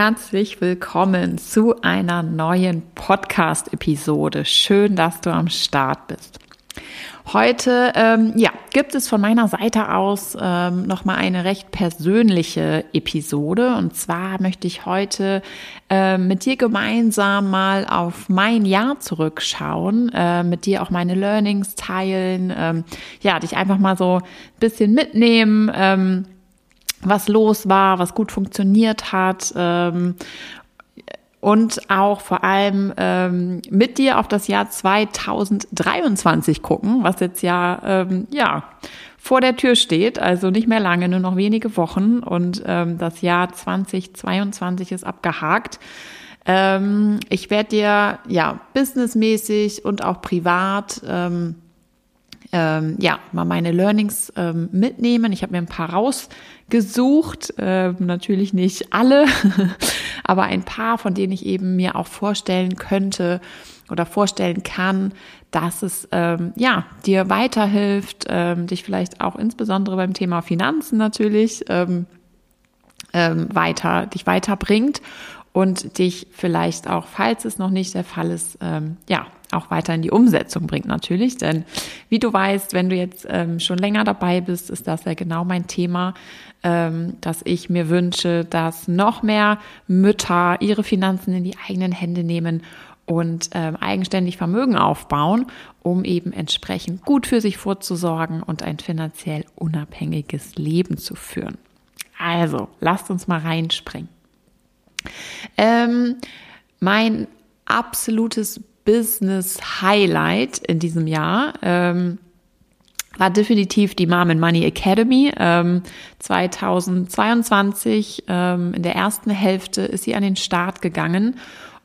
Herzlich willkommen zu einer neuen Podcast-Episode. Schön, dass du am Start bist. Heute ähm, ja, gibt es von meiner Seite aus ähm, nochmal eine recht persönliche Episode. Und zwar möchte ich heute äh, mit dir gemeinsam mal auf mein Jahr zurückschauen, äh, mit dir auch meine Learnings teilen, ähm, ja, dich einfach mal so ein bisschen mitnehmen. Ähm, was los war, was gut funktioniert hat ähm, und auch vor allem ähm, mit dir auf das Jahr 2023 gucken, was jetzt ja ähm, ja vor der Tür steht, also nicht mehr lange, nur noch wenige Wochen und ähm, das Jahr 2022 ist abgehakt. Ähm, ich werde dir ja businessmäßig und auch privat ähm, ähm, ja mal meine Learnings ähm, mitnehmen. Ich habe mir ein paar rausgesucht, ähm, natürlich nicht alle, aber ein paar, von denen ich eben mir auch vorstellen könnte oder vorstellen kann, dass es ähm, ja dir weiterhilft, ähm, dich vielleicht auch insbesondere beim Thema Finanzen natürlich ähm, ähm, weiter dich weiterbringt und dich vielleicht auch, falls es noch nicht der Fall ist, ähm, ja auch weiter in die Umsetzung bringt natürlich. Denn wie du weißt, wenn du jetzt ähm, schon länger dabei bist, ist das ja genau mein Thema, ähm, dass ich mir wünsche, dass noch mehr Mütter ihre Finanzen in die eigenen Hände nehmen und ähm, eigenständig Vermögen aufbauen, um eben entsprechend gut für sich vorzusorgen und ein finanziell unabhängiges Leben zu führen. Also, lasst uns mal reinspringen. Ähm, mein absolutes Business Highlight in diesem Jahr ähm, war definitiv die Mom and Money Academy. Ähm, 2022, ähm, in der ersten Hälfte, ist sie an den Start gegangen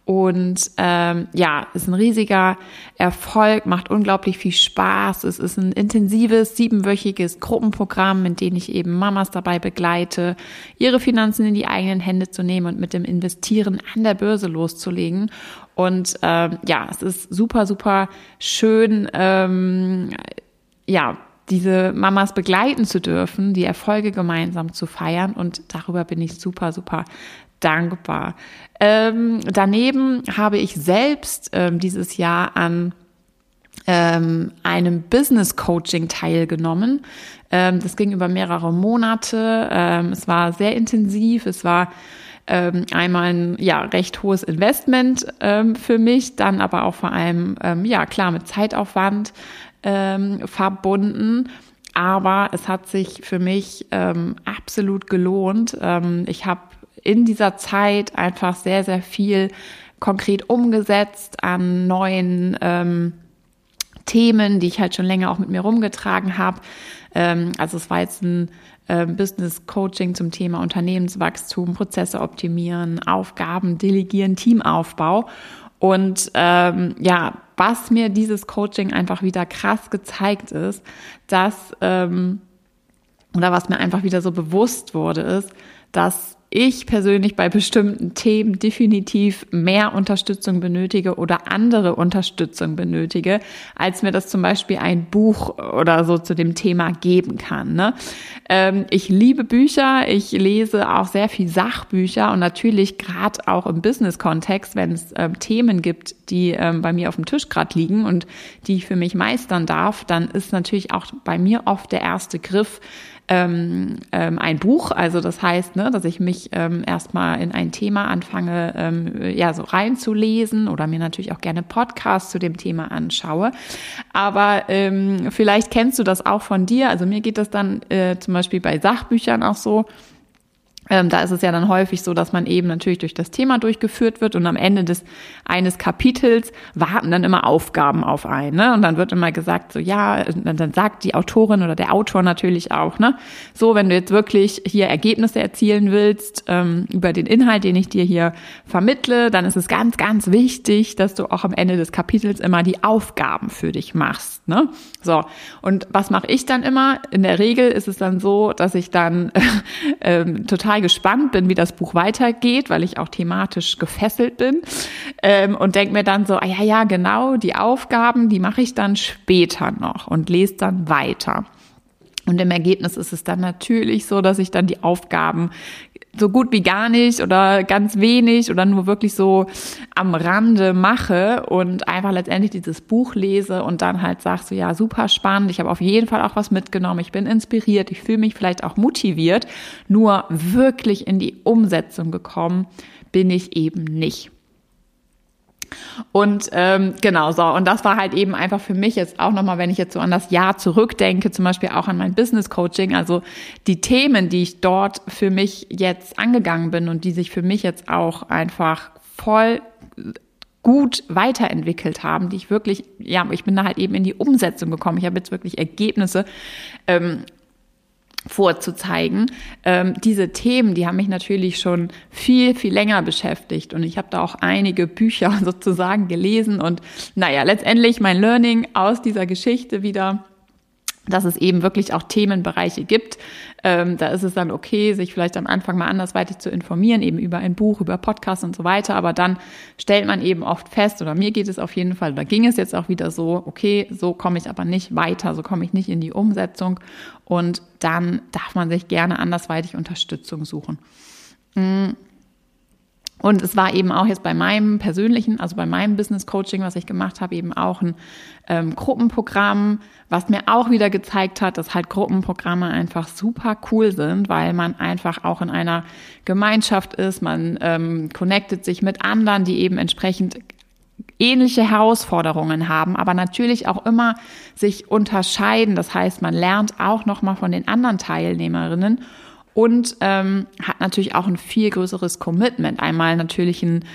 und ähm, ja, ist ein riesiger Erfolg, macht unglaublich viel Spaß. Es ist ein intensives, siebenwöchiges Gruppenprogramm, in dem ich eben Mamas dabei begleite, ihre Finanzen in die eigenen Hände zu nehmen und mit dem Investieren an der Börse loszulegen. Und ähm, ja, es ist super, super schön, ähm, ja, diese Mamas begleiten zu dürfen, die Erfolge gemeinsam zu feiern. Und darüber bin ich super, super dankbar. Ähm, daneben habe ich selbst ähm, dieses Jahr an ähm, einem Business Coaching teilgenommen. Ähm, das ging über mehrere Monate. Ähm, es war sehr intensiv. Es war ähm, einmal ein ja recht hohes Investment ähm, für mich, dann aber auch vor allem ähm, ja klar mit Zeitaufwand ähm, verbunden. Aber es hat sich für mich ähm, absolut gelohnt. Ähm, ich habe in dieser Zeit einfach sehr, sehr viel konkret umgesetzt an neuen ähm, Themen, die ich halt schon länger auch mit mir rumgetragen habe. Ähm, also es war jetzt ein äh, Business Coaching zum Thema Unternehmenswachstum, Prozesse optimieren, Aufgaben delegieren, Teamaufbau. Und ähm, ja, was mir dieses Coaching einfach wieder krass gezeigt ist, dass ähm, oder was mir einfach wieder so bewusst wurde, ist, dass ich persönlich bei bestimmten Themen definitiv mehr Unterstützung benötige oder andere Unterstützung benötige, als mir das zum Beispiel ein Buch oder so zu dem Thema geben kann. Ne? Ähm, ich liebe Bücher, ich lese auch sehr viel Sachbücher und natürlich gerade auch im Business-Kontext, wenn es ähm, Themen gibt, die ähm, bei mir auf dem Tisch gerade liegen und die ich für mich meistern darf, dann ist natürlich auch bei mir oft der erste Griff, ähm, ähm, ein Buch. Also das heißt, ne, dass ich mich ähm, erstmal in ein Thema anfange, ähm, ja, so reinzulesen oder mir natürlich auch gerne Podcasts zu dem Thema anschaue. Aber ähm, vielleicht kennst du das auch von dir. Also mir geht das dann äh, zum Beispiel bei Sachbüchern auch so. Ähm, da ist es ja dann häufig so, dass man eben natürlich durch das Thema durchgeführt wird und am Ende des eines Kapitels warten dann immer Aufgaben auf einen. Ne? Und dann wird immer gesagt, so ja, dann sagt die Autorin oder der Autor natürlich auch, ne, so wenn du jetzt wirklich hier Ergebnisse erzielen willst ähm, über den Inhalt, den ich dir hier vermittle, dann ist es ganz, ganz wichtig, dass du auch am Ende des Kapitels immer die Aufgaben für dich machst. Ne? So und was mache ich dann immer? In der Regel ist es dann so, dass ich dann äh, total total gespannt bin, wie das Buch weitergeht, weil ich auch thematisch gefesselt bin ähm, und denke mir dann so, ah, ja, ja, genau, die Aufgaben, die mache ich dann später noch und lese dann weiter. Und im Ergebnis ist es dann natürlich so, dass ich dann die Aufgaben so gut wie gar nicht oder ganz wenig oder nur wirklich so am Rande mache und einfach letztendlich dieses Buch lese und dann halt sagst so, ja, super spannend, ich habe auf jeden Fall auch was mitgenommen, ich bin inspiriert, ich fühle mich vielleicht auch motiviert, nur wirklich in die Umsetzung gekommen bin ich eben nicht. Und ähm, genau so. Und das war halt eben einfach für mich jetzt auch nochmal, wenn ich jetzt so an das Jahr zurückdenke, zum Beispiel auch an mein Business Coaching, also die Themen, die ich dort für mich jetzt angegangen bin und die sich für mich jetzt auch einfach voll gut weiterentwickelt haben, die ich wirklich, ja, ich bin da halt eben in die Umsetzung gekommen. Ich habe jetzt wirklich Ergebnisse ähm, vorzuzeigen. Ähm, diese Themen, die haben mich natürlich schon viel, viel länger beschäftigt und ich habe da auch einige Bücher sozusagen gelesen und naja, letztendlich mein Learning aus dieser Geschichte wieder dass es eben wirklich auch Themenbereiche gibt. Ähm, da ist es dann okay, sich vielleicht am Anfang mal andersweitig zu informieren, eben über ein Buch, über Podcasts und so weiter. Aber dann stellt man eben oft fest, oder mir geht es auf jeden Fall, da ging es jetzt auch wieder so, okay, so komme ich aber nicht weiter, so komme ich nicht in die Umsetzung. Und dann darf man sich gerne andersweitig Unterstützung suchen. Mhm. Und es war eben auch jetzt bei meinem persönlichen, also bei meinem Business Coaching, was ich gemacht habe, eben auch ein ähm, Gruppenprogramm, was mir auch wieder gezeigt hat, dass halt Gruppenprogramme einfach super cool sind, weil man einfach auch in einer Gemeinschaft ist, man ähm, connectet sich mit anderen, die eben entsprechend ähnliche Herausforderungen haben, aber natürlich auch immer sich unterscheiden. Das heißt, man lernt auch nochmal von den anderen Teilnehmerinnen und ähm, hat natürlich auch ein viel größeres Commitment. Einmal natürlich ein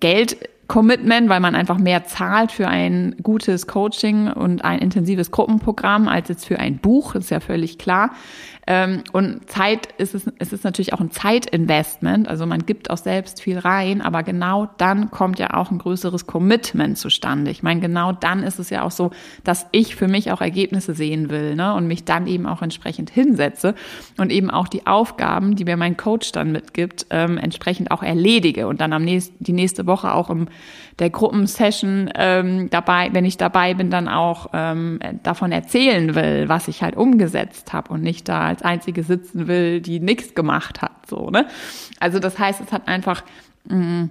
Geld Commitment, weil man einfach mehr zahlt für ein gutes Coaching und ein intensives Gruppenprogramm als jetzt für ein Buch, ist ja völlig klar. Ähm, und Zeit ist es, es ist natürlich auch ein Zeitinvestment, also man gibt auch selbst viel rein, aber genau dann kommt ja auch ein größeres Commitment zustande. Ich meine, genau dann ist es ja auch so, dass ich für mich auch Ergebnisse sehen will ne? und mich dann eben auch entsprechend hinsetze und eben auch die Aufgaben, die mir mein Coach dann mitgibt, ähm, entsprechend auch erledige und dann am nächsten, die nächste Woche auch im der Gruppensession ähm, dabei, wenn ich dabei bin, dann auch ähm, davon erzählen will, was ich halt umgesetzt habe und nicht da als einzige sitzen will, die nichts gemacht hat. So, ne? Also das heißt, es hat einfach mh, mm,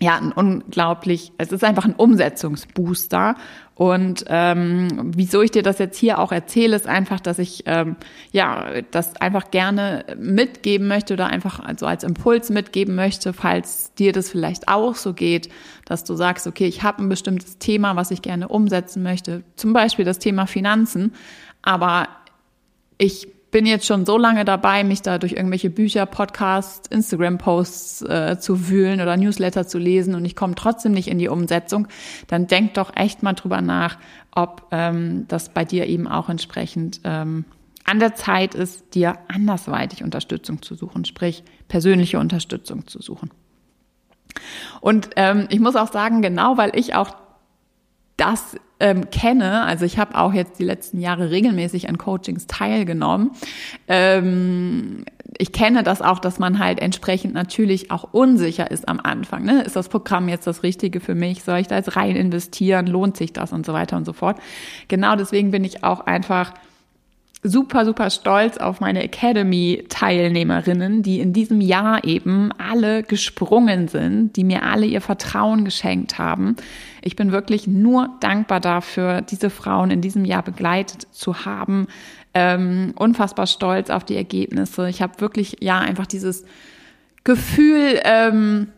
ja, ein unglaublich, es ist einfach ein Umsetzungsbooster. Und ähm, wieso ich dir das jetzt hier auch erzähle, ist einfach, dass ich ähm, ja das einfach gerne mitgeben möchte oder einfach also als Impuls mitgeben möchte, falls dir das vielleicht auch so geht, dass du sagst, okay, ich habe ein bestimmtes Thema, was ich gerne umsetzen möchte, zum Beispiel das Thema Finanzen, aber ich bin jetzt schon so lange dabei, mich da durch irgendwelche Bücher, Podcasts, Instagram-Posts äh, zu wühlen oder Newsletter zu lesen und ich komme trotzdem nicht in die Umsetzung, dann denk doch echt mal drüber nach, ob ähm, das bei dir eben auch entsprechend ähm, an der Zeit ist, dir andersweitig Unterstützung zu suchen, sprich persönliche Unterstützung zu suchen. Und ähm, ich muss auch sagen, genau weil ich auch das ähm, kenne, also ich habe auch jetzt die letzten Jahre regelmäßig an Coachings teilgenommen. Ähm, ich kenne das auch, dass man halt entsprechend natürlich auch unsicher ist am Anfang. Ne? Ist das Programm jetzt das Richtige für mich? Soll ich da jetzt rein investieren? Lohnt sich das und so weiter und so fort? Genau deswegen bin ich auch einfach super, super stolz auf meine Academy-Teilnehmerinnen, die in diesem Jahr eben alle gesprungen sind, die mir alle ihr Vertrauen geschenkt haben. Ich bin wirklich nur dankbar dafür, diese Frauen in diesem Jahr begleitet zu haben. Ähm, unfassbar stolz auf die Ergebnisse. Ich habe wirklich, ja, einfach dieses Gefühl, ähm,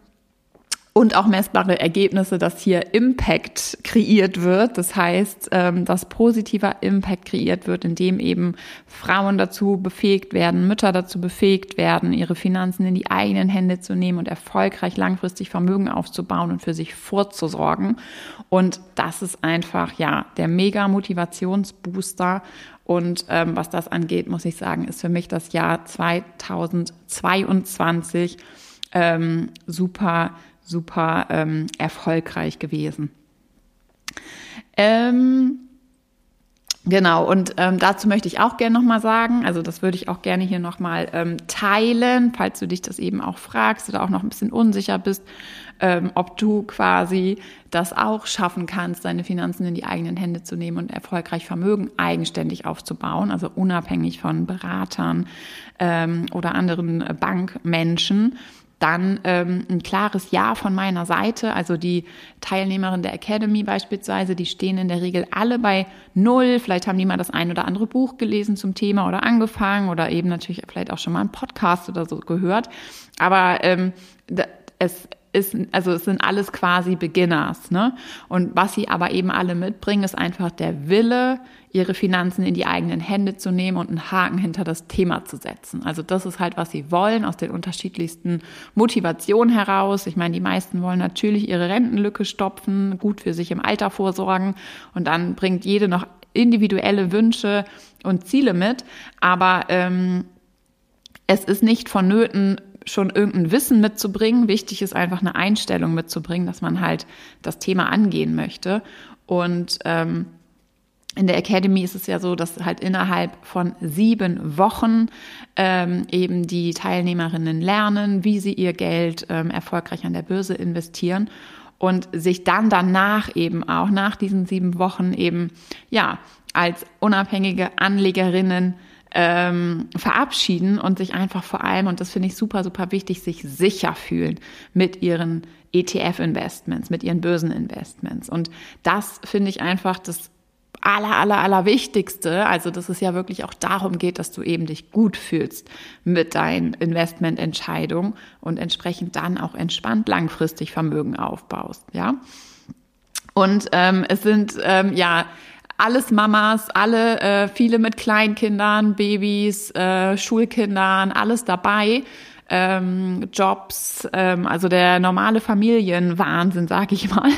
und auch messbare Ergebnisse, dass hier Impact kreiert wird. Das heißt, ähm, dass positiver Impact kreiert wird, indem eben Frauen dazu befähigt werden, Mütter dazu befähigt werden, ihre Finanzen in die eigenen Hände zu nehmen und erfolgreich langfristig Vermögen aufzubauen und für sich vorzusorgen. Und das ist einfach, ja, der mega Motivationsbooster. Und ähm, was das angeht, muss ich sagen, ist für mich das Jahr 2022 ähm, super super ähm, erfolgreich gewesen. Ähm, Genau, und ähm, dazu möchte ich auch gerne nochmal sagen, also das würde ich auch gerne hier nochmal ähm, teilen, falls du dich das eben auch fragst oder auch noch ein bisschen unsicher bist, ähm, ob du quasi das auch schaffen kannst, deine Finanzen in die eigenen Hände zu nehmen und erfolgreich Vermögen eigenständig aufzubauen, also unabhängig von Beratern ähm, oder anderen Bankmenschen dann ähm, ein klares Ja von meiner Seite. Also die Teilnehmerinnen der Academy beispielsweise, die stehen in der Regel alle bei Null. Vielleicht haben die mal das ein oder andere Buch gelesen zum Thema oder angefangen oder eben natürlich vielleicht auch schon mal einen Podcast oder so gehört. Aber ähm, es ist, also es sind alles quasi Beginners, ne? Und was sie aber eben alle mitbringen, ist einfach der Wille, ihre Finanzen in die eigenen Hände zu nehmen und einen Haken hinter das Thema zu setzen. Also das ist halt, was sie wollen, aus den unterschiedlichsten Motivationen heraus. Ich meine, die meisten wollen natürlich ihre Rentenlücke stopfen, gut für sich im Alter vorsorgen und dann bringt jede noch individuelle Wünsche und Ziele mit. Aber ähm, es ist nicht vonnöten, schon irgendein Wissen mitzubringen. Wichtig ist einfach eine Einstellung mitzubringen, dass man halt das Thema angehen möchte. Und ähm, in der Academy ist es ja so, dass halt innerhalb von sieben Wochen ähm, eben die Teilnehmerinnen lernen, wie sie ihr Geld ähm, erfolgreich an der Börse investieren und sich dann danach eben auch nach diesen sieben Wochen eben ja als unabhängige Anlegerinnen ähm, verabschieden und sich einfach vor allem, und das finde ich super, super wichtig, sich sicher fühlen mit ihren ETF-Investments, mit ihren Börseninvestments. Und das finde ich einfach das aller, aller, aller Wichtigste, also dass es ja wirklich auch darum geht, dass du eben dich gut fühlst mit deinen Investmententscheidungen und entsprechend dann auch entspannt langfristig Vermögen aufbaust, ja. Und ähm, es sind ähm, ja alles Mamas, alle, äh, viele mit Kleinkindern, Babys, äh, Schulkindern, alles dabei ähm, Jobs, ähm, also der normale Familienwahnsinn, sag ich mal.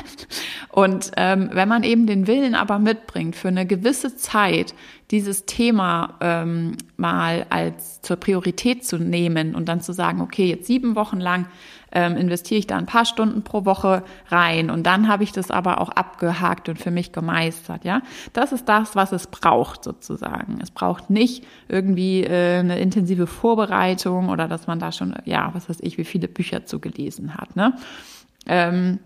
Und ähm, wenn man eben den Willen aber mitbringt, für eine gewisse Zeit dieses Thema ähm, mal als zur Priorität zu nehmen und dann zu sagen, okay, jetzt sieben Wochen lang ähm, investiere ich da ein paar Stunden pro Woche rein und dann habe ich das aber auch abgehakt und für mich gemeistert, ja. Das ist das, was es braucht sozusagen. Es braucht nicht irgendwie äh, eine intensive Vorbereitung oder dass man da schon, ja, was weiß ich, wie viele Bücher zugelesen hat, ne. Ähm,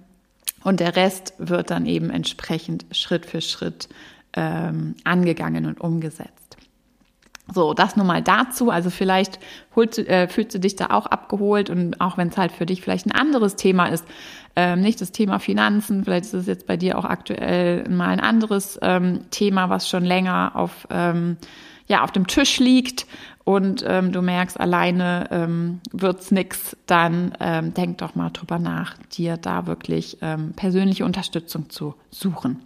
und der Rest wird dann eben entsprechend Schritt für Schritt ähm, angegangen und umgesetzt. So, das nur mal dazu. Also vielleicht holst, äh, fühlst du dich da auch abgeholt und auch wenn es halt für dich vielleicht ein anderes Thema ist, ähm, nicht das Thema Finanzen, vielleicht ist es jetzt bei dir auch aktuell mal ein anderes ähm, Thema, was schon länger auf, ähm, ja, auf dem Tisch liegt und ähm, du merkst, alleine ähm, wird's nix, dann ähm, denk doch mal drüber nach, dir da wirklich ähm, persönliche Unterstützung zu suchen.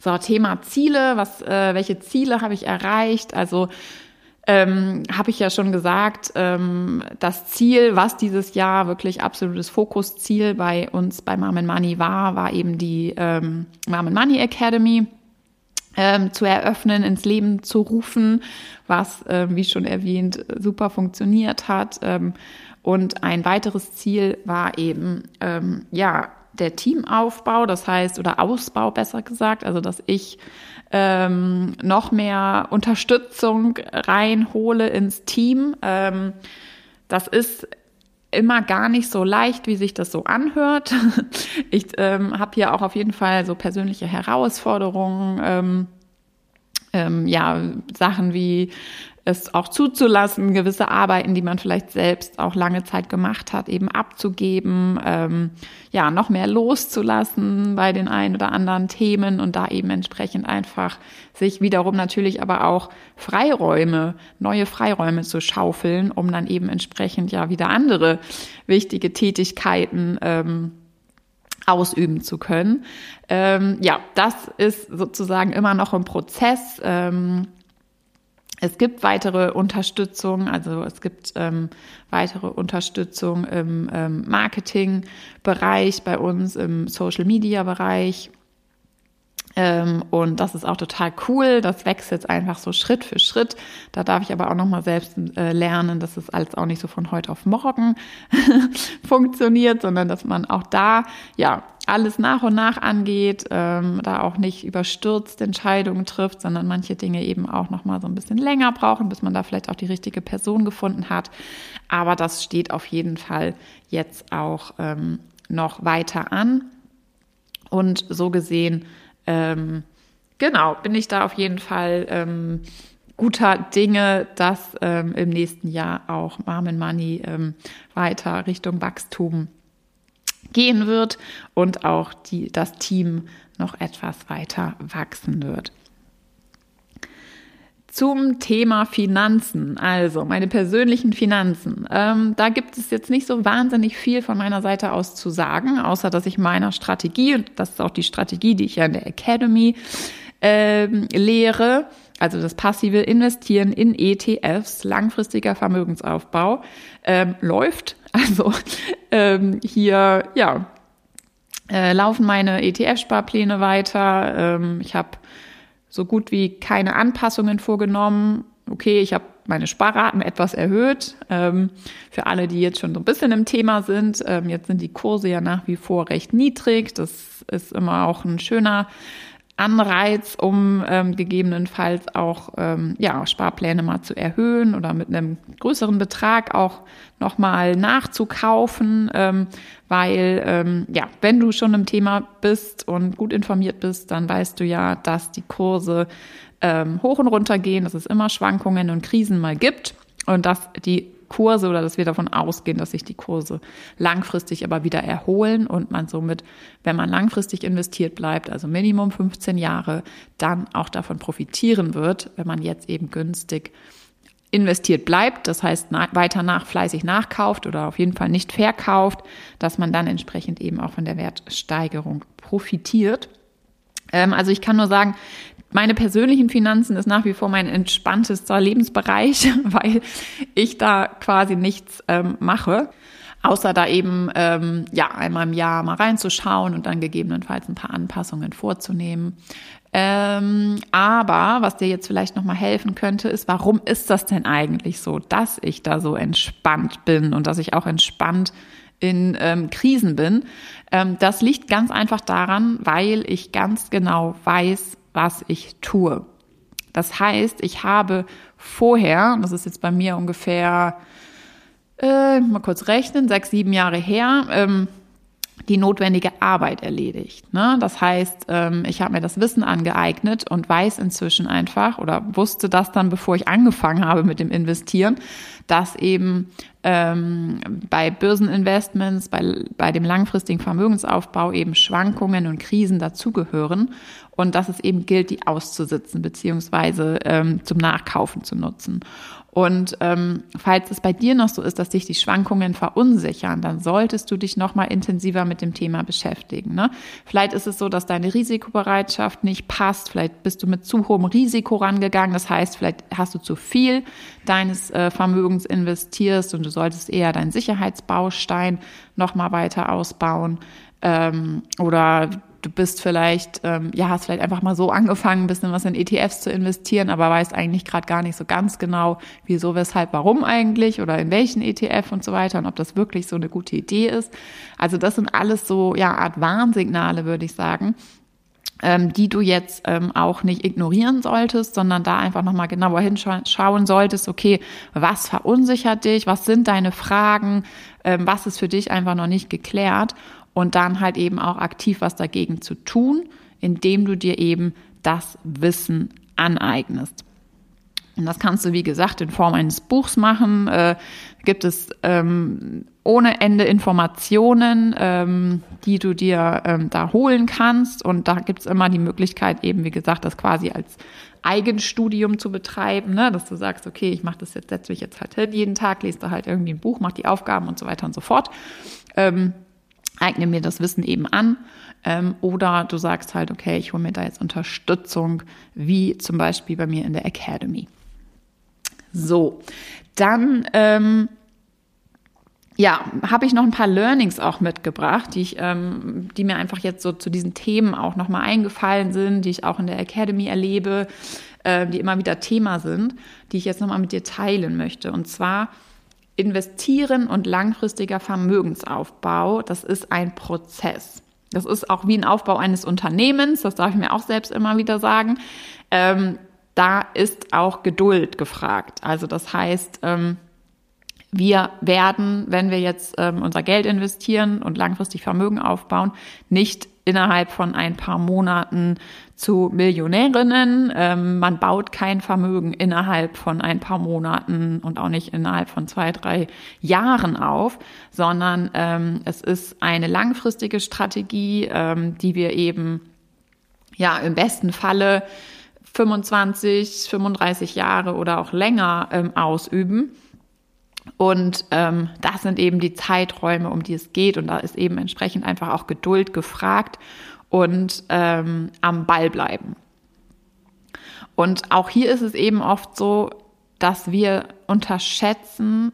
So, Thema Ziele, was, äh, welche Ziele habe ich erreicht? Also ähm, habe ich ja schon gesagt, ähm, das Ziel, was dieses Jahr wirklich absolutes Fokusziel bei uns bei Mom Money war, war eben die ähm, Mom Money Academy ähm, zu eröffnen, ins Leben zu rufen, was, äh, wie schon erwähnt, super funktioniert hat. Ähm, und ein weiteres Ziel war eben, ähm, ja, der Teamaufbau, das heißt, oder Ausbau besser gesagt, also dass ich ähm, noch mehr Unterstützung reinhole ins Team. Ähm, das ist immer gar nicht so leicht, wie sich das so anhört. Ich ähm, habe hier auch auf jeden Fall so persönliche Herausforderungen. Ähm, ähm, ja, Sachen wie es auch zuzulassen, gewisse Arbeiten, die man vielleicht selbst auch lange Zeit gemacht hat, eben abzugeben, ähm, ja, noch mehr loszulassen bei den ein oder anderen Themen und da eben entsprechend einfach sich wiederum natürlich aber auch Freiräume, neue Freiräume zu schaufeln, um dann eben entsprechend ja wieder andere wichtige Tätigkeiten ähm, ausüben zu können. Ähm, ja, das ist sozusagen immer noch ein Prozess. Ähm, es gibt weitere Unterstützung, also es gibt ähm, weitere Unterstützung im ähm, Marketingbereich bei uns, im Social Media Bereich. Ähm, und das ist auch total cool. Das wächst jetzt einfach so Schritt für Schritt. Da darf ich aber auch nochmal selbst äh, lernen, dass es alles auch nicht so von heute auf morgen funktioniert, sondern dass man auch da, ja, alles nach und nach angeht, ähm, da auch nicht überstürzt Entscheidungen trifft, sondern manche Dinge eben auch nochmal so ein bisschen länger brauchen, bis man da vielleicht auch die richtige Person gefunden hat. Aber das steht auf jeden Fall jetzt auch ähm, noch weiter an. Und so gesehen ähm, genau, bin ich da auf jeden Fall ähm, guter Dinge, dass ähm, im nächsten Jahr auch Mom Money ähm, weiter Richtung Wachstum gehen wird und auch die, das Team noch etwas weiter wachsen wird. Zum Thema Finanzen, also meine persönlichen Finanzen. Ähm, da gibt es jetzt nicht so wahnsinnig viel von meiner Seite aus zu sagen, außer dass ich meiner Strategie, und das ist auch die Strategie, die ich ja in der Academy ähm, lehre, also das passive Investieren in ETFs, langfristiger Vermögensaufbau, ähm, läuft. Also ähm, hier, ja, äh, laufen meine ETF-Sparpläne weiter. Ähm, ich habe so gut wie keine Anpassungen vorgenommen. Okay, ich habe meine Sparraten etwas erhöht. Ähm, für alle, die jetzt schon so ein bisschen im Thema sind, ähm, jetzt sind die Kurse ja nach wie vor recht niedrig. Das ist immer auch ein schöner Anreiz, um ähm, gegebenenfalls auch ähm, ja, Sparpläne mal zu erhöhen oder mit einem größeren Betrag auch nochmal nachzukaufen, ähm, weil ähm, ja, wenn du schon im Thema bist und gut informiert bist, dann weißt du ja, dass die Kurse ähm, hoch und runter gehen, dass es immer Schwankungen und Krisen mal gibt und dass die Kurse oder dass wir davon ausgehen, dass sich die Kurse langfristig aber wieder erholen und man somit, wenn man langfristig investiert bleibt, also Minimum 15 Jahre, dann auch davon profitieren wird, wenn man jetzt eben günstig investiert bleibt, das heißt weiter nach fleißig nachkauft oder auf jeden Fall nicht verkauft, dass man dann entsprechend eben auch von der Wertsteigerung profitiert. Ähm, also ich kann nur sagen, meine persönlichen Finanzen ist nach wie vor mein entspanntester Lebensbereich, weil ich da quasi nichts ähm, mache, außer da eben ähm, ja einmal im Jahr mal reinzuschauen und dann gegebenenfalls ein paar Anpassungen vorzunehmen. Ähm, aber was dir jetzt vielleicht noch mal helfen könnte, ist, warum ist das denn eigentlich so, dass ich da so entspannt bin und dass ich auch entspannt in ähm, Krisen bin? Ähm, das liegt ganz einfach daran, weil ich ganz genau weiß, was ich tue. Das heißt, ich habe vorher, das ist jetzt bei mir ungefähr, äh, mal kurz rechnen, sechs, sieben Jahre her, ähm, die notwendige Arbeit erledigt. Ne? Das heißt, ähm, ich habe mir das Wissen angeeignet und weiß inzwischen einfach oder wusste das dann, bevor ich angefangen habe mit dem Investieren, dass eben ähm, bei Börseninvestments, bei, bei dem langfristigen Vermögensaufbau eben Schwankungen und Krisen dazugehören und dass es eben gilt, die auszusitzen beziehungsweise ähm, zum Nachkaufen zu nutzen. Und ähm, falls es bei dir noch so ist, dass dich die Schwankungen verunsichern, dann solltest du dich noch mal intensiver mit dem Thema beschäftigen. Ne? Vielleicht ist es so, dass deine Risikobereitschaft nicht passt. Vielleicht bist du mit zu hohem Risiko rangegangen. Das heißt, vielleicht hast du zu viel deines äh, Vermögens investierst und du solltest eher deinen Sicherheitsbaustein noch mal weiter ausbauen. Ähm, oder du bist vielleicht, ähm, ja, hast vielleicht einfach mal so angefangen, ein bisschen was in ETFs zu investieren, aber weißt eigentlich gerade gar nicht so ganz genau, wieso, weshalb, warum eigentlich oder in welchen ETF und so weiter und ob das wirklich so eine gute Idee ist. Also das sind alles so, ja, Art Warnsignale, würde ich sagen, ähm, die du jetzt ähm, auch nicht ignorieren solltest, sondern da einfach nochmal genauer hinschauen solltest, okay, was verunsichert dich, was sind deine Fragen, ähm, was ist für dich einfach noch nicht geklärt und dann halt eben auch aktiv was dagegen zu tun, indem du dir eben das Wissen aneignest. Und das kannst du, wie gesagt, in Form eines Buchs machen. Äh, gibt es ähm, ohne Ende Informationen, ähm, die du dir ähm, da holen kannst. Und da gibt es immer die Möglichkeit, eben, wie gesagt, das quasi als Eigenstudium zu betreiben, ne? dass du sagst, okay, ich mache das jetzt, setze mich jetzt halt hin, jeden Tag lese da halt irgendwie ein Buch, mache die Aufgaben und so weiter und so fort. Ähm, eigne mir das Wissen eben an. Ähm, oder du sagst halt, okay, ich hole mir da jetzt Unterstützung, wie zum Beispiel bei mir in der Academy. So, dann ähm, ja, habe ich noch ein paar Learnings auch mitgebracht, die ich, ähm, die mir einfach jetzt so zu diesen Themen auch nochmal eingefallen sind, die ich auch in der Academy erlebe, äh, die immer wieder Thema sind, die ich jetzt nochmal mit dir teilen möchte. Und zwar investieren und langfristiger Vermögensaufbau, das ist ein Prozess. Das ist auch wie ein Aufbau eines Unternehmens, das darf ich mir auch selbst immer wieder sagen. Ähm, da ist auch Geduld gefragt. Also das heißt, ähm, wir werden, wenn wir jetzt ähm, unser Geld investieren und langfristig Vermögen aufbauen, nicht innerhalb von ein paar Monaten zu Millionärinnen. Ähm, man baut kein Vermögen innerhalb von ein paar Monaten und auch nicht innerhalb von zwei, drei Jahren auf, sondern ähm, es ist eine langfristige Strategie, ähm, die wir eben ja im besten Falle 25, 35 Jahre oder auch länger ähm, ausüben. Und ähm, das sind eben die Zeiträume, um die es geht. Und da ist eben entsprechend einfach auch Geduld gefragt und ähm, am Ball bleiben. Und auch hier ist es eben oft so, dass wir unterschätzen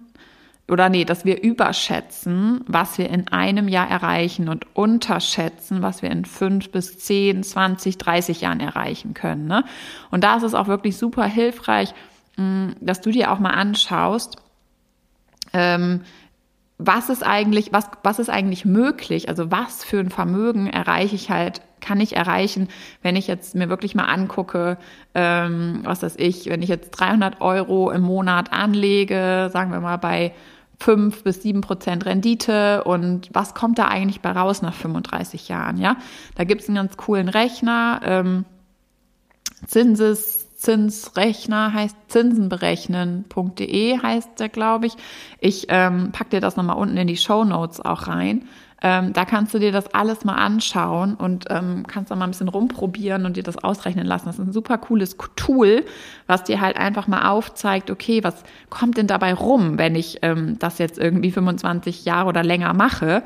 oder nee, dass wir überschätzen, was wir in einem Jahr erreichen und unterschätzen, was wir in fünf bis zehn, zwanzig, dreißig Jahren erreichen können. Ne? Und da ist es auch wirklich super hilfreich, dass du dir auch mal anschaust, ähm, was ist eigentlich, was, was ist eigentlich möglich? Also was für ein Vermögen erreiche ich halt, kann ich erreichen, wenn ich jetzt mir wirklich mal angucke, ähm, was weiß ich, wenn ich jetzt 300 Euro im Monat anlege, sagen wir mal bei 5 bis 7 Prozent Rendite und was kommt da eigentlich bei raus nach 35 Jahren, ja? Da gibt es einen ganz coolen Rechner, ähm, Zinses, Zinsrechner heißt zinsenberechnen.de heißt der, glaube ich. Ich ähm, pack dir das nochmal unten in die Show Notes auch rein. Ähm, da kannst du dir das alles mal anschauen und ähm, kannst da mal ein bisschen rumprobieren und dir das ausrechnen lassen. Das ist ein super cooles Tool, was dir halt einfach mal aufzeigt, okay, was kommt denn dabei rum, wenn ich ähm, das jetzt irgendwie 25 Jahre oder länger mache?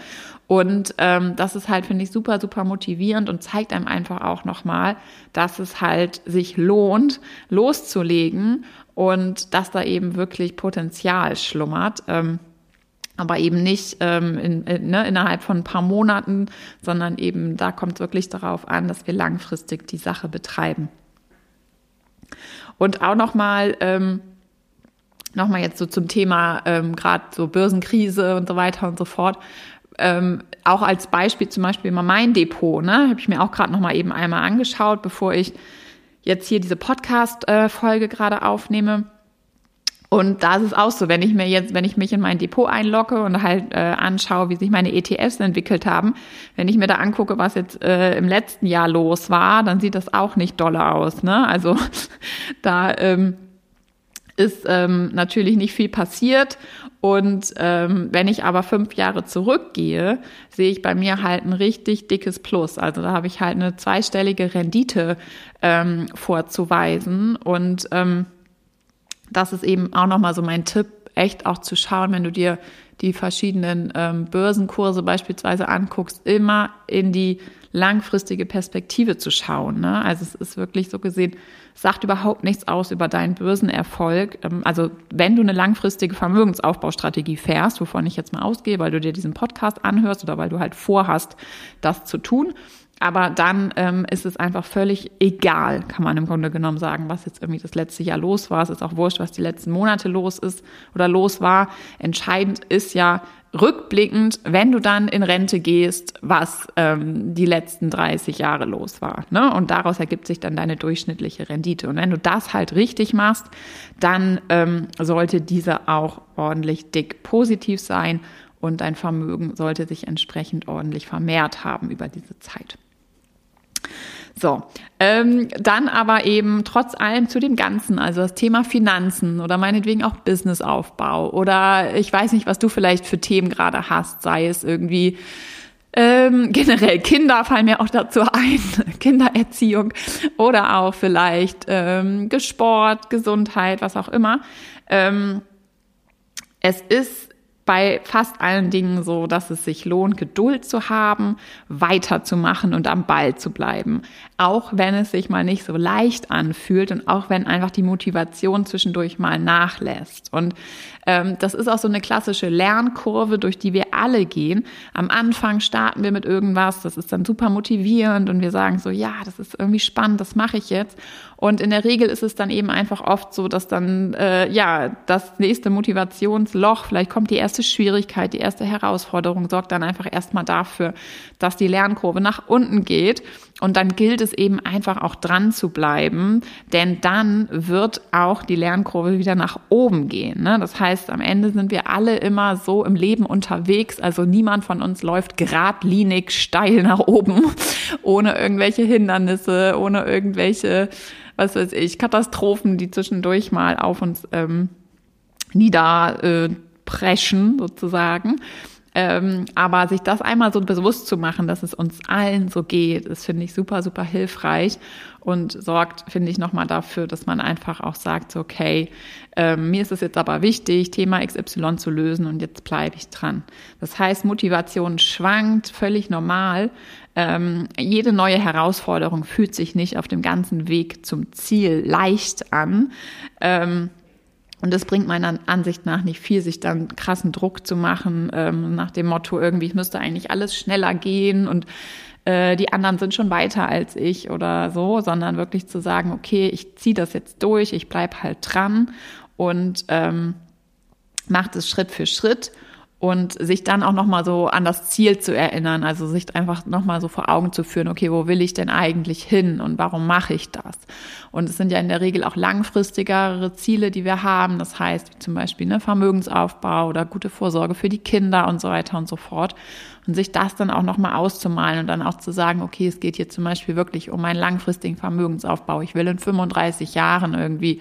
Und ähm, das ist halt, finde ich, super, super motivierend und zeigt einem einfach auch nochmal, dass es halt sich lohnt, loszulegen und dass da eben wirklich Potenzial schlummert. Ähm, aber eben nicht ähm, in, in, ne, innerhalb von ein paar Monaten, sondern eben da kommt es wirklich darauf an, dass wir langfristig die Sache betreiben. Und auch nochmal, ähm, nochmal jetzt so zum Thema ähm, gerade so Börsenkrise und so weiter und so fort. Ähm, auch als Beispiel zum Beispiel mal mein Depot, ne, habe ich mir auch gerade nochmal eben einmal angeschaut, bevor ich jetzt hier diese Podcast-Folge äh, gerade aufnehme. Und da ist es auch so, wenn ich mir jetzt, wenn ich mich in mein Depot einlogge und halt äh, anschaue, wie sich meine ETFs entwickelt haben, wenn ich mir da angucke, was jetzt äh, im letzten Jahr los war, dann sieht das auch nicht doller aus. Ne? Also da ähm, ist ähm, natürlich nicht viel passiert. Und ähm, wenn ich aber fünf Jahre zurückgehe, sehe ich bei mir halt ein richtig dickes Plus. Also da habe ich halt eine zweistellige Rendite ähm, vorzuweisen. Und ähm, das ist eben auch nochmal so mein Tipp, echt auch zu schauen, wenn du dir die verschiedenen ähm, Börsenkurse beispielsweise anguckst, immer in die langfristige Perspektive zu schauen. Ne? Also es ist wirklich so gesehen, sagt überhaupt nichts aus über deinen Börsenerfolg. Ähm, also wenn du eine langfristige Vermögensaufbaustrategie fährst, wovon ich jetzt mal ausgehe, weil du dir diesen Podcast anhörst oder weil du halt vorhast, das zu tun, aber dann ähm, ist es einfach völlig egal, kann man im Grunde genommen sagen, was jetzt irgendwie das letzte Jahr los war. Es ist auch wurscht, was die letzten Monate los ist oder los war. Entscheidend ist ja rückblickend, wenn du dann in Rente gehst, was ähm, die letzten 30 Jahre los war. Ne? Und daraus ergibt sich dann deine durchschnittliche Rendite. Und wenn du das halt richtig machst, dann ähm, sollte diese auch ordentlich dick positiv sein und dein Vermögen sollte sich entsprechend ordentlich vermehrt haben über diese Zeit. So, ähm, dann aber eben trotz allem zu dem Ganzen, also das Thema Finanzen oder meinetwegen auch Businessaufbau oder ich weiß nicht, was du vielleicht für Themen gerade hast, sei es irgendwie ähm, generell Kinder fallen mir auch dazu ein, Kindererziehung oder auch vielleicht ähm, Sport, Gesundheit, was auch immer. Ähm, es ist bei fast allen Dingen so, dass es sich lohnt, Geduld zu haben, weiterzumachen und am Ball zu bleiben. Auch wenn es sich mal nicht so leicht anfühlt und auch wenn einfach die Motivation zwischendurch mal nachlässt. Und ähm, das ist auch so eine klassische Lernkurve, durch die wir alle gehen. Am Anfang starten wir mit irgendwas, das ist dann super motivierend und wir sagen so, ja, das ist irgendwie spannend, das mache ich jetzt. Und in der Regel ist es dann eben einfach oft so, dass dann äh, ja das nächste Motivationsloch, vielleicht kommt die erste Schwierigkeit, die erste Herausforderung, sorgt dann einfach erstmal dafür, dass die Lernkurve nach unten geht. Und dann gilt es eben einfach auch dran zu bleiben, denn dann wird auch die Lernkurve wieder nach oben gehen. Ne? Das heißt, am Ende sind wir alle immer so im Leben unterwegs. Also niemand von uns läuft geradlinig steil nach oben, ohne irgendwelche Hindernisse, ohne irgendwelche, was weiß ich, Katastrophen, die zwischendurch mal auf uns ähm, niederpreschen, äh, sozusagen. Ähm, aber sich das einmal so bewusst zu machen, dass es uns allen so geht, ist, finde ich, super, super hilfreich und sorgt, finde ich, nochmal dafür, dass man einfach auch sagt, so, okay, ähm, mir ist es jetzt aber wichtig, Thema XY zu lösen und jetzt bleibe ich dran. Das heißt, Motivation schwankt, völlig normal. Ähm, jede neue Herausforderung fühlt sich nicht auf dem ganzen Weg zum Ziel leicht an. Ähm, und es bringt meiner Ansicht nach nicht viel, sich dann krassen Druck zu machen, ähm, nach dem Motto, irgendwie, es müsste eigentlich alles schneller gehen und äh, die anderen sind schon weiter als ich oder so, sondern wirklich zu sagen, okay, ich ziehe das jetzt durch, ich bleib halt dran und ähm, mache das Schritt für Schritt und sich dann auch nochmal so an das Ziel zu erinnern, also sich einfach nochmal so vor Augen zu führen, okay, wo will ich denn eigentlich hin und warum mache ich das? Und es sind ja in der Regel auch langfristigere Ziele, die wir haben, das heißt wie zum Beispiel ne, Vermögensaufbau oder gute Vorsorge für die Kinder und so weiter und so fort. Und sich das dann auch nochmal auszumalen und dann auch zu sagen, okay, es geht hier zum Beispiel wirklich um einen langfristigen Vermögensaufbau. Ich will in 35 Jahren irgendwie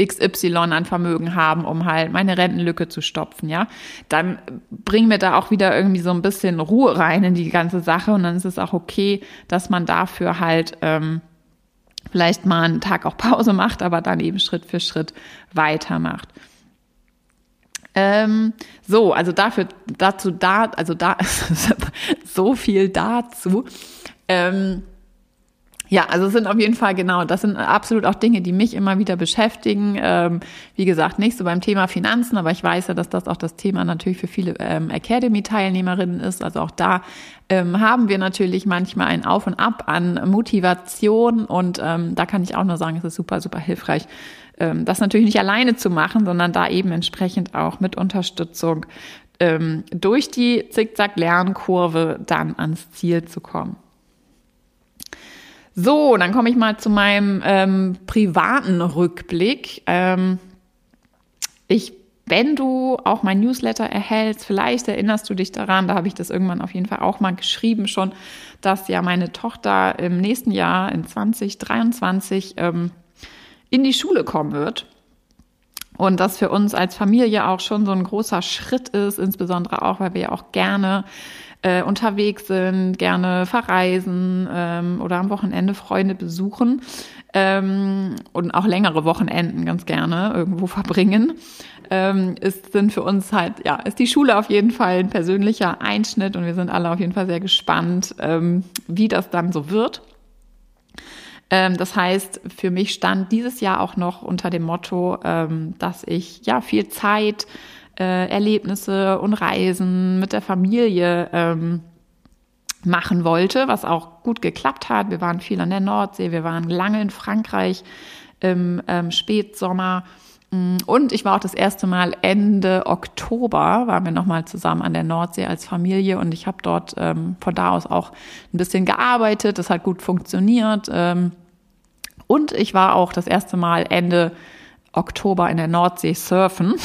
XY an Vermögen haben, um halt meine Rentenlücke zu stopfen, ja, dann bringen wir da auch wieder irgendwie so ein bisschen Ruhe rein in die ganze Sache und dann ist es auch okay, dass man dafür halt ähm, vielleicht mal einen Tag auch Pause macht, aber dann eben Schritt für Schritt weitermacht. Ähm, so, also dafür, dazu da, also da so viel dazu. Ähm, ja, also es sind auf jeden Fall genau, das sind absolut auch Dinge, die mich immer wieder beschäftigen. Ähm, wie gesagt, nicht so beim Thema Finanzen, aber ich weiß ja, dass das auch das Thema natürlich für viele ähm, Academy-Teilnehmerinnen ist. Also auch da ähm, haben wir natürlich manchmal ein Auf und Ab an Motivation und ähm, da kann ich auch nur sagen, es ist super, super hilfreich, ähm, das natürlich nicht alleine zu machen, sondern da eben entsprechend auch mit Unterstützung ähm, durch die Zickzack-Lernkurve dann ans Ziel zu kommen. So, dann komme ich mal zu meinem ähm, privaten Rückblick. Ähm, ich, wenn du auch mein Newsletter erhältst, vielleicht erinnerst du dich daran, da habe ich das irgendwann auf jeden Fall auch mal geschrieben schon, dass ja meine Tochter im nächsten Jahr in 2023 ähm, in die Schule kommen wird. Und das für uns als Familie auch schon so ein großer Schritt ist, insbesondere auch, weil wir ja auch gerne äh, unterwegs sind, gerne verreisen ähm, oder am Wochenende Freunde besuchen ähm, und auch längere Wochenenden ganz gerne irgendwo verbringen, ähm, ist, sind für uns halt, ja, ist die Schule auf jeden Fall ein persönlicher Einschnitt und wir sind alle auf jeden Fall sehr gespannt, ähm, wie das dann so wird. Ähm, das heißt, für mich stand dieses Jahr auch noch unter dem Motto, ähm, dass ich ja viel Zeit äh, Erlebnisse und Reisen mit der Familie ähm, machen wollte, was auch gut geklappt hat. Wir waren viel an der Nordsee, wir waren lange in Frankreich im Spätsommer. Mm, und ich war auch das erste Mal Ende Oktober, waren wir nochmal zusammen an der Nordsee als Familie und ich habe dort ähm, von da aus auch ein bisschen gearbeitet. Das hat gut funktioniert. Ähm, und ich war auch das erste Mal Ende Oktober in der Nordsee surfen.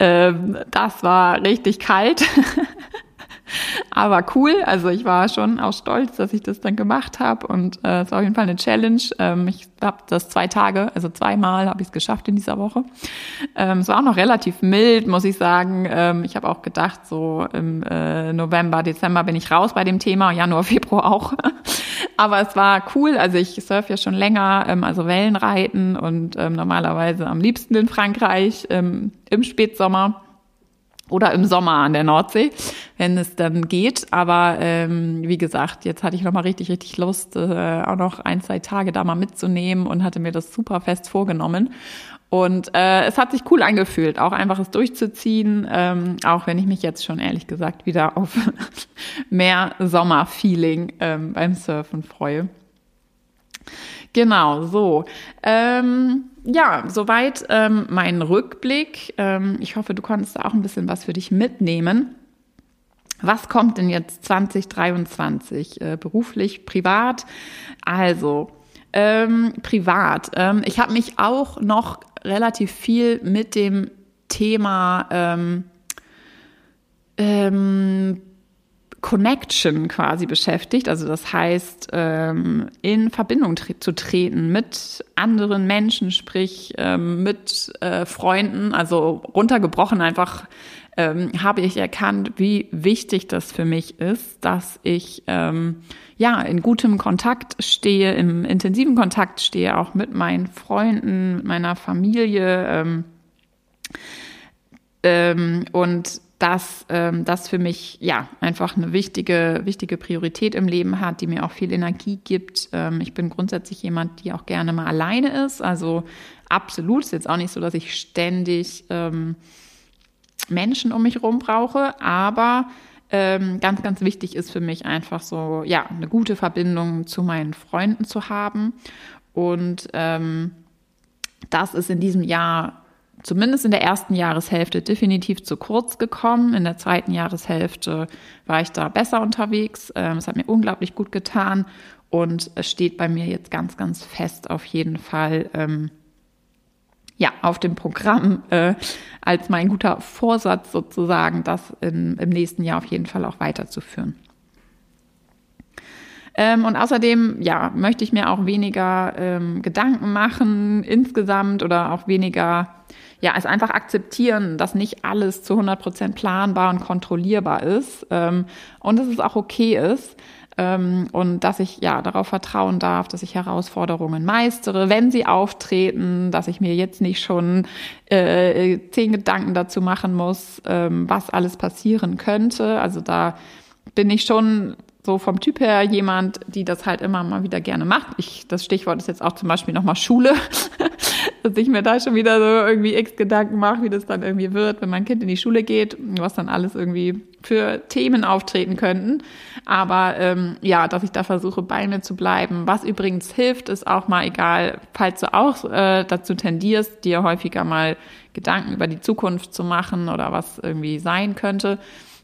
Ähm, das war richtig kalt. Aber cool, also ich war schon auch stolz, dass ich das dann gemacht habe und äh, es war auf jeden Fall eine Challenge. Ähm, ich habe das zwei Tage, also zweimal habe ich es geschafft in dieser Woche. Ähm, es war auch noch relativ mild, muss ich sagen. Ähm, ich habe auch gedacht, so im äh, November, Dezember bin ich raus bei dem Thema, Januar, Februar auch. Aber es war cool, also ich surfe ja schon länger, ähm, also Wellenreiten und ähm, normalerweise am liebsten in Frankreich ähm, im Spätsommer. oder im Sommer an der Nordsee, wenn es dann geht. Aber ähm, wie gesagt, jetzt hatte ich noch mal richtig, richtig Lust, äh, auch noch ein, zwei Tage da mal mitzunehmen und hatte mir das super fest vorgenommen. Und äh, es hat sich cool angefühlt, auch einfach es durchzuziehen, ähm, auch wenn ich mich jetzt schon ehrlich gesagt wieder auf mehr Sommerfeeling ähm, beim Surfen freue. Genau, so. Ähm, ja, soweit ähm, mein Rückblick. Ähm, ich hoffe, du konntest auch ein bisschen was für dich mitnehmen. Was kommt denn jetzt 2023? Äh, beruflich, privat? Also, ähm, privat. Ähm, ich habe mich auch noch relativ viel mit dem Thema ähm, ähm, Connection quasi beschäftigt. Also das heißt, ähm, in Verbindung tre zu treten mit anderen Menschen, sprich ähm, mit äh, Freunden. Also runtergebrochen einfach ähm, habe ich erkannt, wie wichtig das für mich ist, dass ich ja in gutem Kontakt stehe, im intensiven Kontakt stehe, auch mit meinen Freunden, mit meiner Familie. Und dass ähm, das für mich ja einfach eine wichtige, wichtige Priorität im Leben hat, die mir auch viel Energie gibt. Ähm, ich bin grundsätzlich jemand, die auch gerne mal alleine ist. Also absolut ist jetzt auch nicht so, dass ich ständig ähm, Menschen um mich herum brauche, aber ähm, ganz, ganz wichtig ist für mich einfach so, ja, eine gute Verbindung zu meinen Freunden zu haben. Und ähm, das ist in diesem Jahr zumindest in der ersten Jahreshälfte definitiv zu kurz gekommen. In der zweiten Jahreshälfte war ich da besser unterwegs. Ähm, es hat mir unglaublich gut getan und es steht bei mir jetzt ganz, ganz fest auf jeden Fall. Ähm, ja, auf dem Programm äh, als mein guter Vorsatz sozusagen, das in, im nächsten Jahr auf jeden Fall auch weiterzuführen. Ähm, und außerdem, ja, möchte ich mir auch weniger ähm, Gedanken machen insgesamt oder auch weniger ja, es einfach akzeptieren, dass nicht alles zu 100 Prozent planbar und kontrollierbar ist ähm, und dass es auch okay ist ähm, und dass ich ja darauf vertrauen darf, dass ich Herausforderungen meistere, wenn sie auftreten, dass ich mir jetzt nicht schon äh, zehn Gedanken dazu machen muss, ähm, was alles passieren könnte. Also da bin ich schon so vom Typ her jemand, die das halt immer mal wieder gerne macht. Ich, das Stichwort ist jetzt auch zum Beispiel nochmal Schule, dass ich mir da schon wieder so irgendwie x Gedanken mache, wie das dann irgendwie wird, wenn mein Kind in die Schule geht, was dann alles irgendwie für Themen auftreten könnten. Aber ähm, ja, dass ich da versuche, bei mir zu bleiben. Was übrigens hilft, ist auch mal egal, falls du auch äh, dazu tendierst, dir häufiger mal Gedanken über die Zukunft zu machen oder was irgendwie sein könnte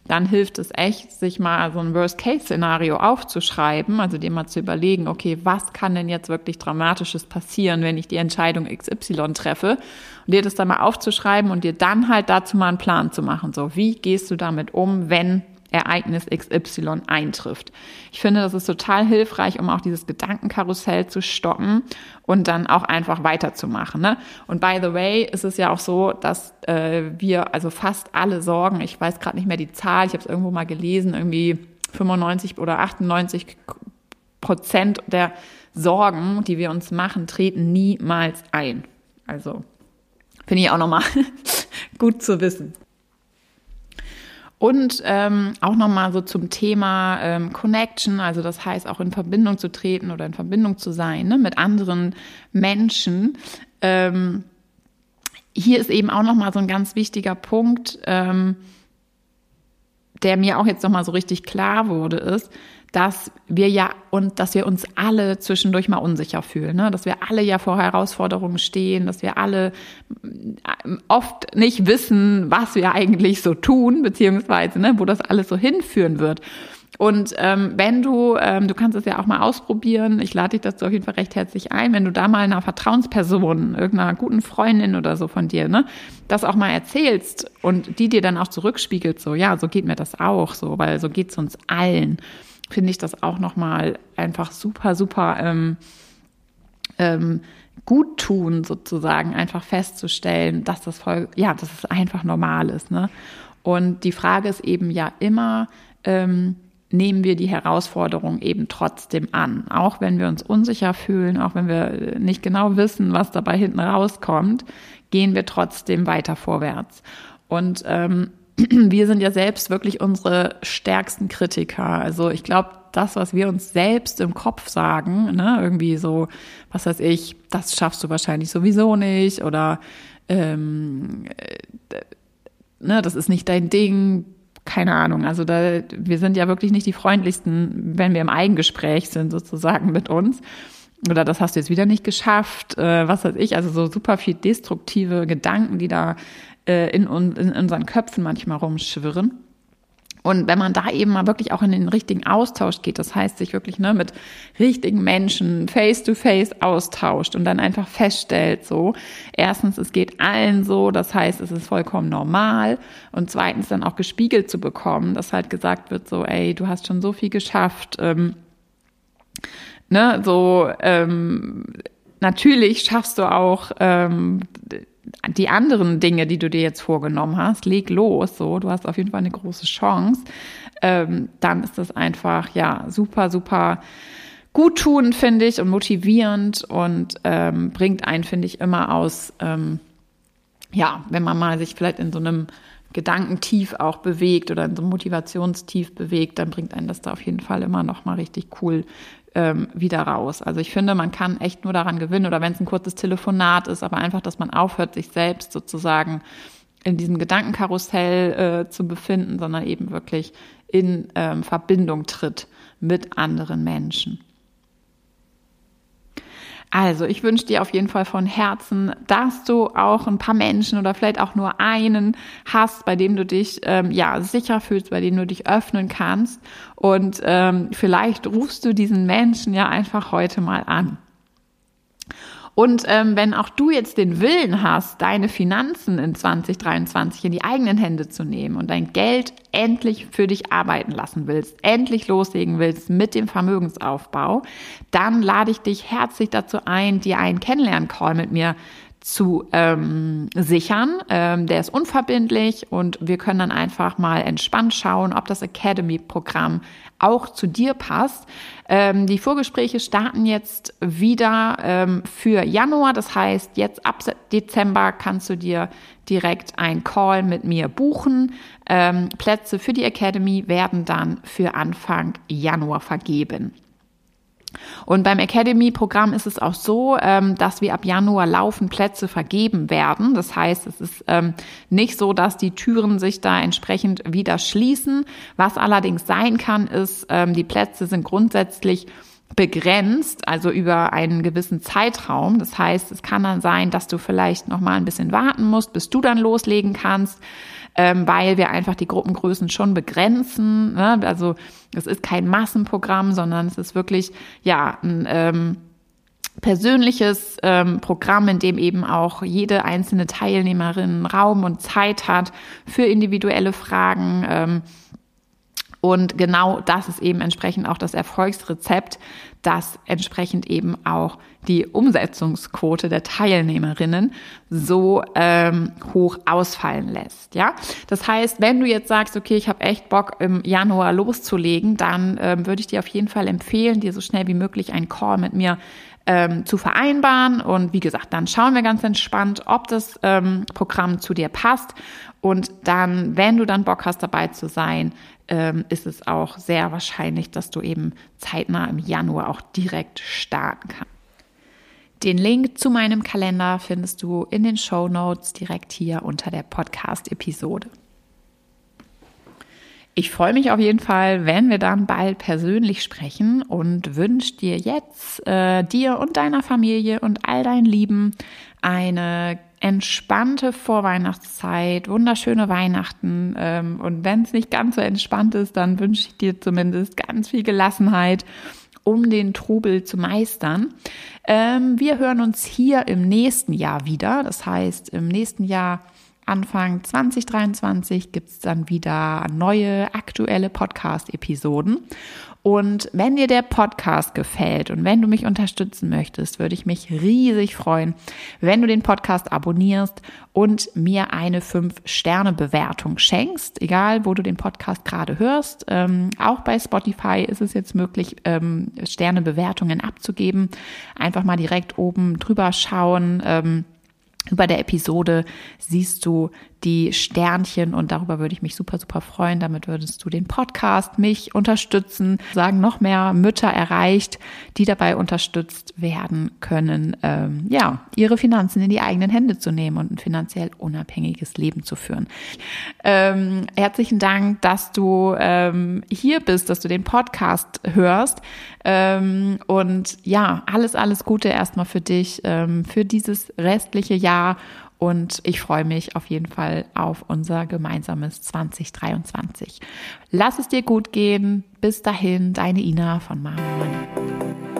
dann hilft es echt, sich mal so ein Worst-Case-Szenario aufzuschreiben, also dir mal zu überlegen, okay, was kann denn jetzt wirklich Dramatisches passieren, wenn ich die Entscheidung XY treffe und dir das dann mal aufzuschreiben und dir dann halt dazu mal einen Plan zu machen. So, wie gehst du damit um, wenn Ereignis XY eintrifft. Ich finde, das ist total hilfreich, um auch dieses Gedankenkarussell zu stoppen und dann auch einfach weiterzumachen. Ne? Und by the way ist es ja auch so, dass äh, wir also fast alle Sorgen, ich weiß gerade nicht mehr die Zahl, ich habe es irgendwo mal gelesen, irgendwie 95 oder 98 Prozent der Sorgen, die wir uns machen, treten niemals ein. Also finde ich auch nochmal gut zu wissen. Und ähm, auch nochmal so zum Thema ähm, Connection, also das heißt auch in Verbindung zu treten oder in Verbindung zu sein ne, mit anderen Menschen. Ähm, hier ist eben auch nochmal so ein ganz wichtiger Punkt, ähm, der mir auch jetzt nochmal so richtig klar wurde, ist, dass wir ja und dass wir uns alle zwischendurch mal unsicher fühlen, ne? dass wir alle ja vor Herausforderungen stehen, dass wir alle äh, oft nicht wissen, was wir eigentlich so tun, beziehungsweise ne, wo das alles so hinführen wird. Und ähm, wenn du, ähm, du kannst es ja auch mal ausprobieren, ich lade dich dazu auf jeden Fall recht herzlich ein, wenn du da mal einer Vertrauensperson, irgendeiner guten Freundin oder so von dir, ne, das auch mal erzählst und die dir dann auch zurückspiegelt, so, ja, so geht mir das auch, so, weil so geht's uns allen finde ich das auch nochmal einfach super, super ähm, ähm, gut tun, sozusagen, einfach festzustellen, dass das voll, ja, dass es einfach normal ist. Ne? Und die Frage ist eben ja immer, ähm, nehmen wir die Herausforderung eben trotzdem an. Auch wenn wir uns unsicher fühlen, auch wenn wir nicht genau wissen, was dabei hinten rauskommt, gehen wir trotzdem weiter vorwärts. Und ähm, wir sind ja selbst wirklich unsere stärksten Kritiker. Also ich glaube, das, was wir uns selbst im Kopf sagen, ne, irgendwie so, was weiß ich, das schaffst du wahrscheinlich sowieso nicht oder ähm, äh, ne, das ist nicht dein Ding, keine Ahnung. Also da, wir sind ja wirklich nicht die freundlichsten, wenn wir im Eigengespräch sind, sozusagen mit uns. Oder das hast du jetzt wieder nicht geschafft, äh, was weiß ich, also so super viel destruktive Gedanken, die da äh, in, in unseren Köpfen manchmal rumschwirren. Und wenn man da eben mal wirklich auch in den richtigen Austausch geht, das heißt, sich wirklich ne, mit richtigen Menschen face to face austauscht und dann einfach feststellt, so, erstens, es geht allen so, das heißt, es ist vollkommen normal. Und zweitens dann auch gespiegelt zu bekommen, dass halt gesagt wird, so, ey, du hast schon so viel geschafft, ähm, ne, so, ähm, natürlich schaffst du auch, ähm, die anderen Dinge, die du dir jetzt vorgenommen hast, leg los, so, du hast auf jeden Fall eine große Chance, ähm, dann ist das einfach, ja, super, super gut tun, finde ich, und motivierend und ähm, bringt einen, finde ich, immer aus, ähm, ja, wenn man mal sich vielleicht in so einem Gedankentief auch bewegt oder in so einem Motivationstief bewegt, dann bringt einen das da auf jeden Fall immer noch mal richtig cool ähm, wieder raus. Also ich finde, man kann echt nur daran gewinnen oder wenn es ein kurzes Telefonat ist, aber einfach, dass man aufhört, sich selbst sozusagen in diesem Gedankenkarussell äh, zu befinden, sondern eben wirklich in ähm, Verbindung tritt mit anderen Menschen. Also, ich wünsche dir auf jeden Fall von Herzen, dass du auch ein paar Menschen oder vielleicht auch nur einen hast, bei dem du dich ähm, ja sicher fühlst, bei dem du dich öffnen kannst. Und ähm, vielleicht rufst du diesen Menschen ja einfach heute mal an. Und ähm, wenn auch du jetzt den Willen hast, deine Finanzen in 2023 in die eigenen Hände zu nehmen und dein Geld endlich für dich arbeiten lassen willst, endlich loslegen willst mit dem Vermögensaufbau, dann lade ich dich herzlich dazu ein, dir einen Kennenlern-Call mit mir zu ähm, sichern. Ähm, der ist unverbindlich und wir können dann einfach mal entspannt schauen, ob das Academy-Programm auch zu dir passt. Ähm, die Vorgespräche starten jetzt wieder ähm, für Januar. Das heißt, jetzt ab Dezember kannst du dir direkt ein Call mit mir buchen. Ähm, Plätze für die Academy werden dann für Anfang Januar vergeben. Und beim Academy-Programm ist es auch so, ähm, dass wir ab Januar laufend Plätze vergeben werden. Das heißt, es ist ähm, nicht so, dass die Türen sich da entsprechend wieder schließen. Was allerdings sein kann, ist, ähm, die Plätze sind grundsätzlich begrenzt, also über einen gewissen Zeitraum. Das heißt, es kann dann sein, dass du vielleicht noch mal ein bisschen warten musst, bis du dann loslegen kannst ähm, weil wir einfach die Gruppengrößen schon begrenzen. Ne? Also es ist kein Massenprogramm, sondern es ist wirklich ja ein ähm, persönliches ähm, Programm, in dem eben auch jede einzelne Teilnehmerin Raum und Zeit hat für individuelle Fragen. Ähm, und genau das ist eben entsprechend auch das Erfolgsrezept, das entsprechend eben auch die Umsetzungsquote der Teilnehmerinnen so ähm, hoch ausfallen lässt. Ja, das heißt, wenn du jetzt sagst, okay, ich habe echt Bock im Januar loszulegen, dann ähm, würde ich dir auf jeden Fall empfehlen, dir so schnell wie möglich einen Call mit mir ähm, zu vereinbaren. Und wie gesagt, dann schauen wir ganz entspannt, ob das ähm, Programm zu dir passt. Und dann, wenn du dann Bock hast, dabei zu sein, ähm, ist es auch sehr wahrscheinlich, dass du eben zeitnah im Januar auch direkt starten kannst. Den Link zu meinem Kalender findest du in den Show Notes direkt hier unter der Podcast-Episode. Ich freue mich auf jeden Fall, wenn wir dann bald persönlich sprechen und wünsche dir jetzt, äh, dir und deiner Familie und all deinen Lieben eine entspannte Vorweihnachtszeit, wunderschöne Weihnachten. Ähm, und wenn es nicht ganz so entspannt ist, dann wünsche ich dir zumindest ganz viel Gelassenheit, um den Trubel zu meistern. Ähm, wir hören uns hier im nächsten Jahr wieder. Das heißt, im nächsten Jahr Anfang 2023 gibt es dann wieder neue aktuelle Podcast-Episoden. Und wenn dir der Podcast gefällt und wenn du mich unterstützen möchtest, würde ich mich riesig freuen, wenn du den Podcast abonnierst und mir eine 5-Sterne-Bewertung schenkst, egal wo du den Podcast gerade hörst. Ähm, auch bei Spotify ist es jetzt möglich, ähm, Sternebewertungen abzugeben. Einfach mal direkt oben drüber schauen. Ähm, über der Episode siehst du die Sternchen und darüber würde ich mich super, super freuen. Damit würdest du den Podcast, mich unterstützen, sagen noch mehr Mütter erreicht, die dabei unterstützt werden können, ähm, ja, ihre Finanzen in die eigenen Hände zu nehmen und ein finanziell unabhängiges Leben zu führen. Ähm, herzlichen Dank, dass du ähm, hier bist, dass du den Podcast hörst. Ähm, und ja, alles, alles Gute erstmal für dich, ähm, für dieses restliche Jahr. Und ich freue mich auf jeden Fall auf unser gemeinsames 2023. Lass es dir gut gehen. Bis dahin, deine Ina von Mama Money.